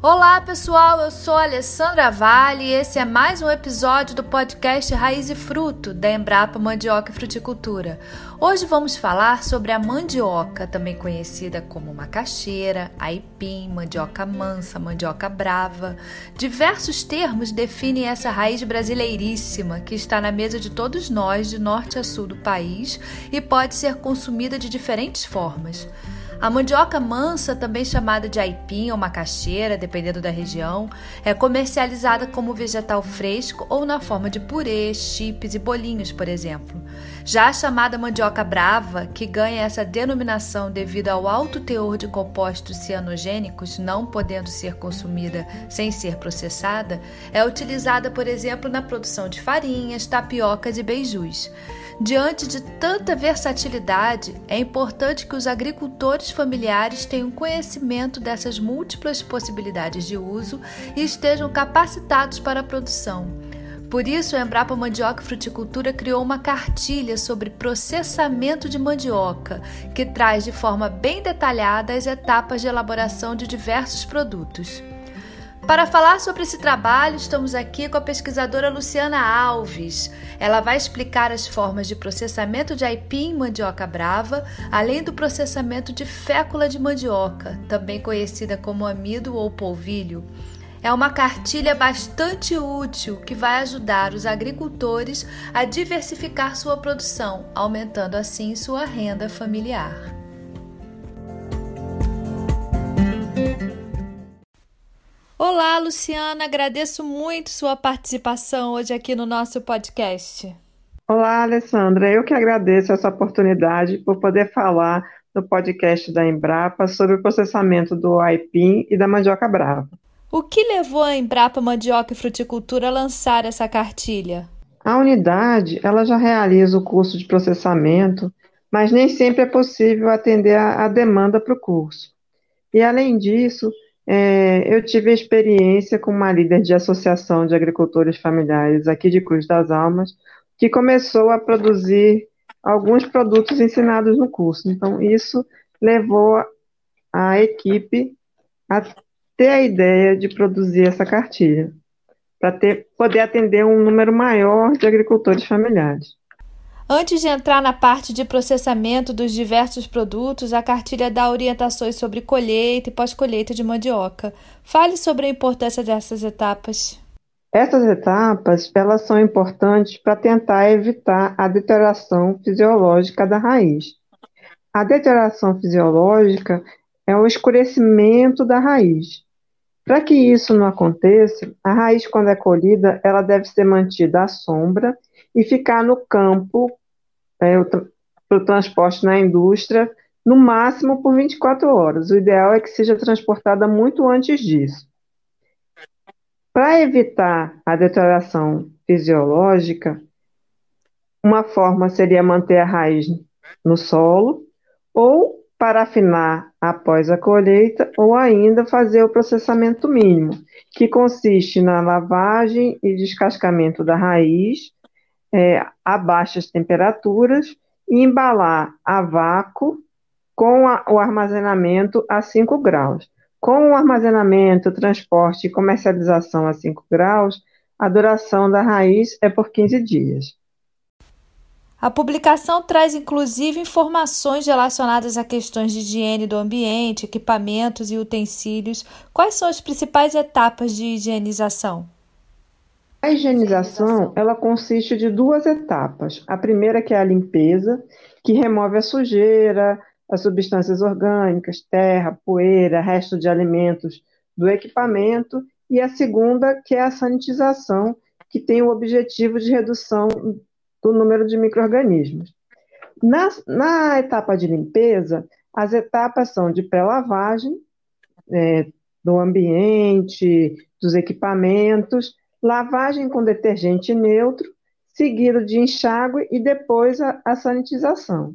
Olá pessoal, eu sou Alessandra Vale e esse é mais um episódio do podcast Raiz e Fruto da Embrapa Mandioca e Fruticultura. Hoje vamos falar sobre a mandioca, também conhecida como macaxeira, aipim, mandioca mansa, mandioca brava. Diversos termos definem essa raiz brasileiríssima que está na mesa de todos nós, de norte a sul do país, e pode ser consumida de diferentes formas. A mandioca mansa, também chamada de aipim ou macaxeira, dependendo da região, é comercializada como vegetal fresco ou na forma de purê, chips e bolinhos, por exemplo. Já a chamada mandioca brava, que ganha essa denominação devido ao alto teor de compostos cianogênicos, não podendo ser consumida sem ser processada, é utilizada, por exemplo, na produção de farinhas, tapiocas e beijus. Diante de tanta versatilidade, é importante que os agricultores familiares tenham conhecimento dessas múltiplas possibilidades de uso e estejam capacitados para a produção. Por isso, a Embrapa Mandioca e Fruticultura criou uma cartilha sobre processamento de mandioca, que traz de forma bem detalhada as etapas de elaboração de diversos produtos. Para falar sobre esse trabalho, estamos aqui com a pesquisadora Luciana Alves. Ela vai explicar as formas de processamento de aipim mandioca brava, além do processamento de fécula de mandioca, também conhecida como amido ou polvilho. É uma cartilha bastante útil que vai ajudar os agricultores a diversificar sua produção, aumentando assim sua renda familiar. Olá, Luciana, agradeço muito sua participação hoje aqui no nosso podcast. Olá, Alessandra, eu que agradeço essa oportunidade por poder falar no podcast da Embrapa sobre o processamento do aipim e da mandioca brava. O que levou a Embrapa Mandioca e Fruticultura a lançar essa cartilha? A unidade, ela já realiza o curso de processamento, mas nem sempre é possível atender a, a demanda para o curso. E além disso, é, eu tive experiência com uma líder de associação de agricultores familiares aqui de Cruz das Almas, que começou a produzir alguns produtos ensinados no curso. Então, isso levou a equipe a ter a ideia de produzir essa cartilha, para poder atender um número maior de agricultores familiares. Antes de entrar na parte de processamento dos diversos produtos, a cartilha dá orientações sobre colheita e pós-colheita de mandioca. Fale sobre a importância dessas etapas. Essas etapas, elas são importantes para tentar evitar a deterioração fisiológica da raiz. A deterioração fisiológica é o escurecimento da raiz. Para que isso não aconteça, a raiz, quando é colhida, ela deve ser mantida à sombra e ficar no campo é, para o transporte na indústria, no máximo por 24 horas. O ideal é que seja transportada muito antes disso. Para evitar a deterioração fisiológica, uma forma seria manter a raiz no solo, ou parafinar após a colheita, ou ainda fazer o processamento mínimo, que consiste na lavagem e descascamento da raiz é, a baixas temperaturas e embalar a vácuo com a, o armazenamento a 5 graus. Com o armazenamento, transporte e comercialização a 5 graus, a duração da raiz é por 15 dias. A publicação traz inclusive informações relacionadas a questões de higiene do ambiente, equipamentos e utensílios. Quais são as principais etapas de higienização? A higienização, ela consiste de duas etapas. A primeira que é a limpeza, que remove a sujeira, as substâncias orgânicas, terra, poeira, resto de alimentos do equipamento, e a segunda que é a sanitização, que tem o objetivo de redução do número de microrganismos. Na, na etapa de limpeza, as etapas são de pré-lavagem é, do ambiente, dos equipamentos, lavagem com detergente neutro, seguido de enxágue e depois a, a sanitização.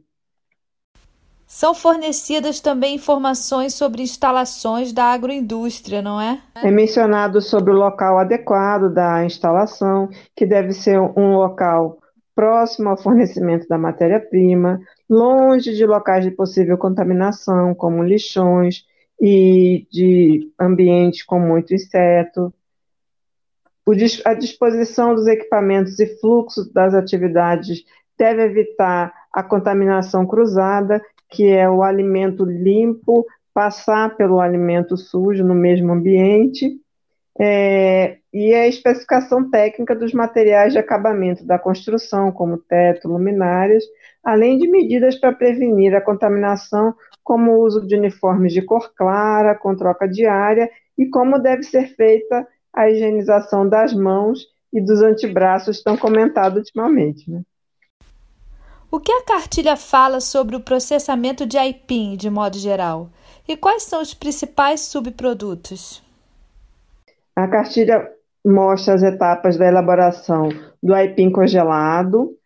São fornecidas também informações sobre instalações da agroindústria, não é? É mencionado sobre o local adequado da instalação, que deve ser um local próximo ao fornecimento da matéria-prima, longe de locais de possível contaminação, como lixões, e de ambientes com muito inseto. A disposição dos equipamentos e fluxo das atividades deve evitar a contaminação cruzada, que é o alimento limpo passar pelo alimento sujo no mesmo ambiente. É, e a especificação técnica dos materiais de acabamento da construção, como teto, luminárias, além de medidas para prevenir a contaminação, como o uso de uniformes de cor clara, com troca diária, e como deve ser feita a higienização das mãos e dos antebraços, tão comentado ultimamente. Né? O que a cartilha fala sobre o processamento de aipim, de modo geral? E quais são os principais subprodutos? A cartilha mostra as etapas da elaboração do aipim congelado,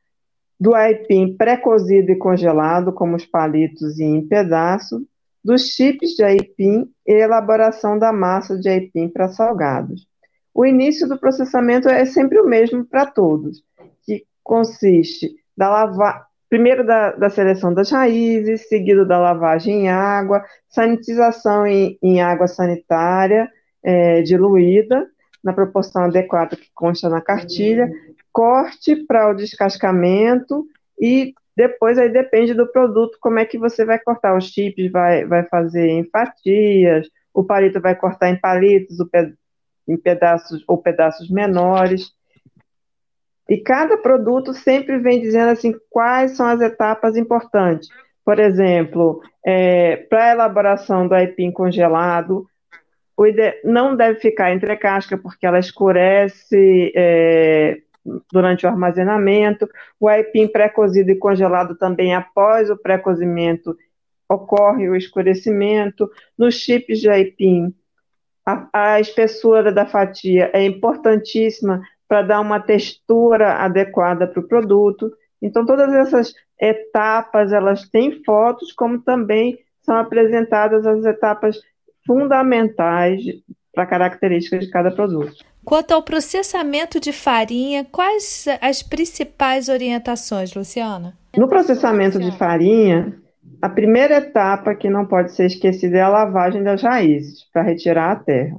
do aipim pré-cozido e congelado, como os palitos e em pedaço, dos chips de aipim e elaboração da massa de aipim para salgados. O início do processamento é sempre o mesmo para todos, que consiste da lava... primeiro da, da, seleção das raízes, seguido da lavagem em água, sanitização em, em água sanitária é, diluída, na proporção adequada que consta na cartilha, corte para o descascamento e depois aí depende do produto como é que você vai cortar. Os chips vai, vai fazer em fatias, o palito vai cortar em palitos, em pedaços ou pedaços menores. E cada produto sempre vem dizendo assim quais são as etapas importantes. Por exemplo, é, para a elaboração do aipim congelado, não deve ficar entre casca porque ela escurece é, durante o armazenamento. O aipim pré-cozido e congelado também após o pré-cozimento ocorre o escurecimento. Nos chips de aipim, a, a espessura da fatia é importantíssima para dar uma textura adequada para o produto. Então, todas essas etapas, elas têm fotos, como também são apresentadas as etapas fundamentais para características de cada produto. Quanto ao processamento de farinha, quais as principais orientações, Luciana? No processamento de farinha, a primeira etapa que não pode ser esquecida é a lavagem das raízes, para retirar a terra.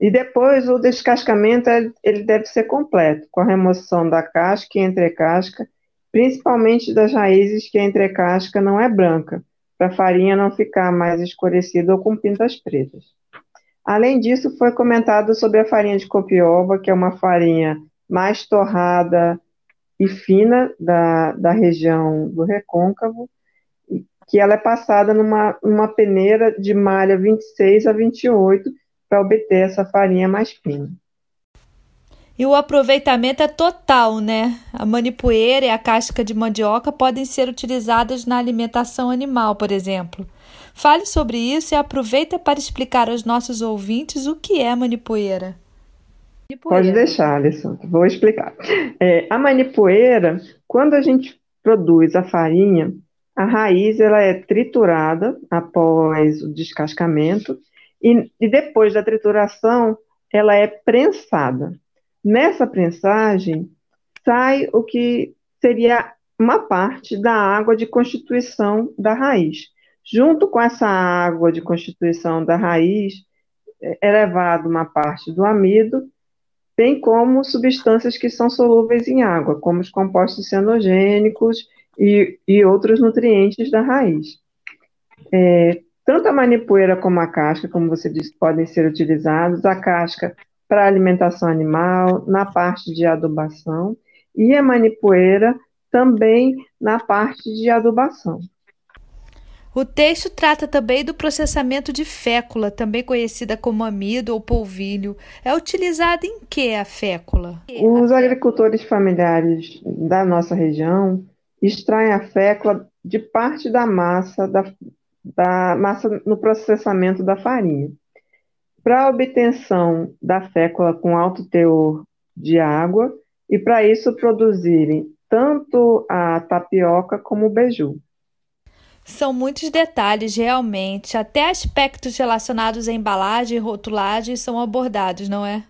E depois o descascamento ele deve ser completo, com a remoção da casca e entrecasca, principalmente das raízes que a entrecasca não é branca, para a farinha não ficar mais escurecida ou com pintas pretas. Além disso, foi comentado sobre a farinha de copioba, que é uma farinha mais torrada e fina da, da região do recôncavo, que ela é passada numa, numa peneira de malha 26 a 28 para obter essa farinha mais fina. E o aproveitamento é total, né? A manipoeira e a casca de mandioca podem ser utilizadas na alimentação animal, por exemplo. Fale sobre isso e aproveita para explicar aos nossos ouvintes o que é manipoeira. Pode deixar, Alessandra, vou explicar. É, a manipoeira, quando a gente produz a farinha, a raiz ela é triturada após o descascamento e, e depois da trituração ela é prensada. Nessa prensagem, sai o que seria uma parte da água de constituição da raiz. Junto com essa água de constituição da raiz, é levado uma parte do amido, bem como substâncias que são solúveis em água, como os compostos cianogênicos e, e outros nutrientes da raiz. É, tanto a manipoeira como a casca, como você disse, podem ser utilizados. A casca para alimentação animal, na parte de adubação, e a manipoeira também na parte de adubação. O texto trata também do processamento de fécula, também conhecida como amido ou polvilho. É utilizada em que a fécula? Os agricultores familiares da nossa região extraem a fécula de parte da massa da, da massa no processamento da farinha. Para a obtenção da fécula com alto teor de água e para isso produzirem tanto a tapioca como o beiju. São muitos detalhes, realmente. Até aspectos relacionados à embalagem e rotulagem são abordados, não é?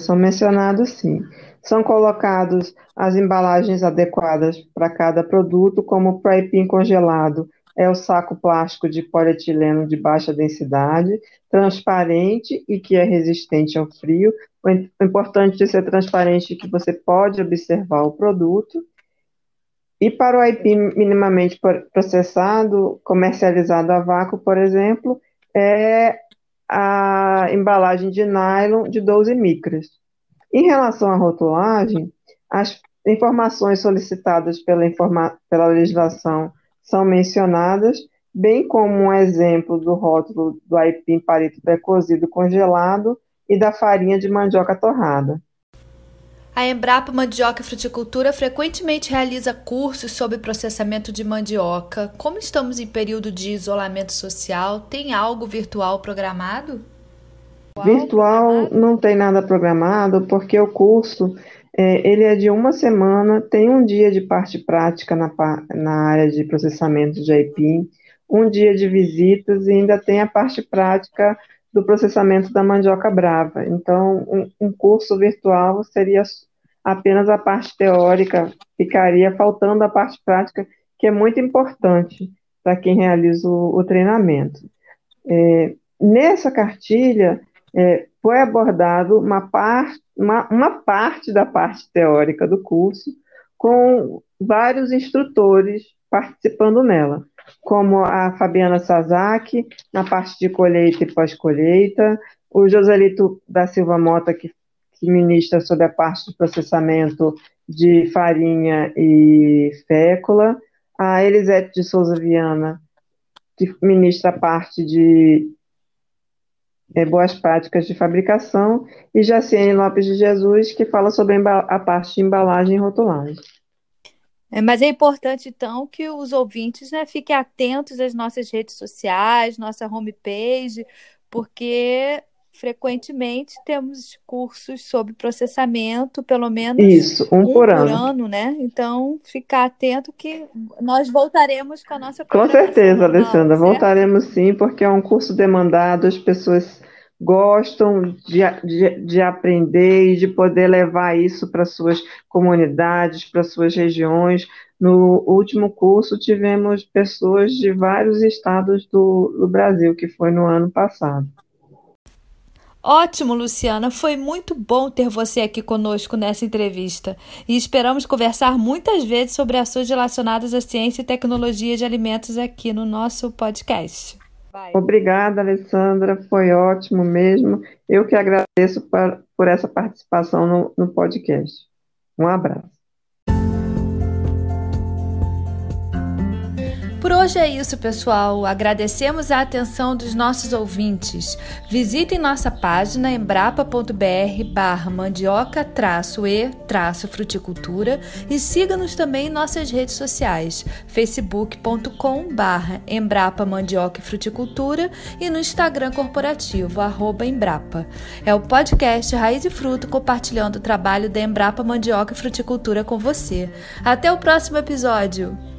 São mencionados, sim. São colocados as embalagens adequadas para cada produto, como o aipim congelado, é o saco plástico de polietileno de baixa densidade, transparente e que é resistente ao frio. O importante de ser transparente é que você pode observar o produto. E para o aipim minimamente processado, comercializado a vácuo, por exemplo, é a embalagem de nylon de 12 micras. Em relação à rotulagem, as informações solicitadas pela, informa pela legislação são mencionadas, bem como um exemplo do rótulo do aipim palito pré-cozido congelado e da farinha de mandioca torrada. A Embrapa Mandioca e Fruticultura frequentemente realiza cursos sobre processamento de mandioca. Como estamos em período de isolamento social, tem algo virtual programado? Virtual não tem nada programado, porque o curso é, ele é de uma semana, tem um dia de parte prática na, na área de processamento de aipim, um dia de visitas e ainda tem a parte prática do processamento da mandioca brava. Então, um, um curso virtual seria apenas a parte teórica, ficaria faltando a parte prática, que é muito importante para quem realiza o, o treinamento. É, nessa cartilha, é, foi abordado uma parte, uma, uma parte da parte teórica do curso, com vários instrutores participando nela, como a Fabiana Sazaki, na parte de colheita e pós-colheita, o Joselito da Silva Mota, que, que ministra sobre a parte de processamento de farinha e fécula, a Elisete de Souza Viana, que ministra a parte de é, boas práticas de fabricação, e Jaciene Lopes de Jesus, que fala sobre a parte de embalagem e rotulagem. É, mas é importante, então, que os ouvintes né, fiquem atentos às nossas redes sociais, nossa homepage, porque frequentemente temos cursos sobre processamento, pelo menos Isso, um, um por, ano. ano. né? Então, ficar atento que nós voltaremos com a nossa Com certeza, Alessandra, certo? voltaremos sim, porque é um curso demandado, as pessoas gostam de, de, de aprender e de poder levar isso para suas comunidades, para suas regiões. No último curso, tivemos pessoas de vários estados do, do Brasil, que foi no ano passado. Ótimo, Luciana. Foi muito bom ter você aqui conosco nessa entrevista. E esperamos conversar muitas vezes sobre assuntos relacionados à ciência e tecnologia de alimentos aqui no nosso podcast. Obrigada, Alessandra. Foi ótimo mesmo. Eu que agradeço por, essa participação no podcast. Um abraço. Por hoje é isso, pessoal. Agradecemos a atenção dos nossos ouvintes. Visitem nossa página embrapa.br barra mandioca-e-fruticultura e siga-nos também em nossas redes sociais, facebook.com barra Embrapa Mandioca e Fruticultura e no Instagram corporativo, arroba Embrapa. É o podcast Raiz e Fruto compartilhando o trabalho da Embrapa Mandioca e Fruticultura com você. Até o próximo episódio!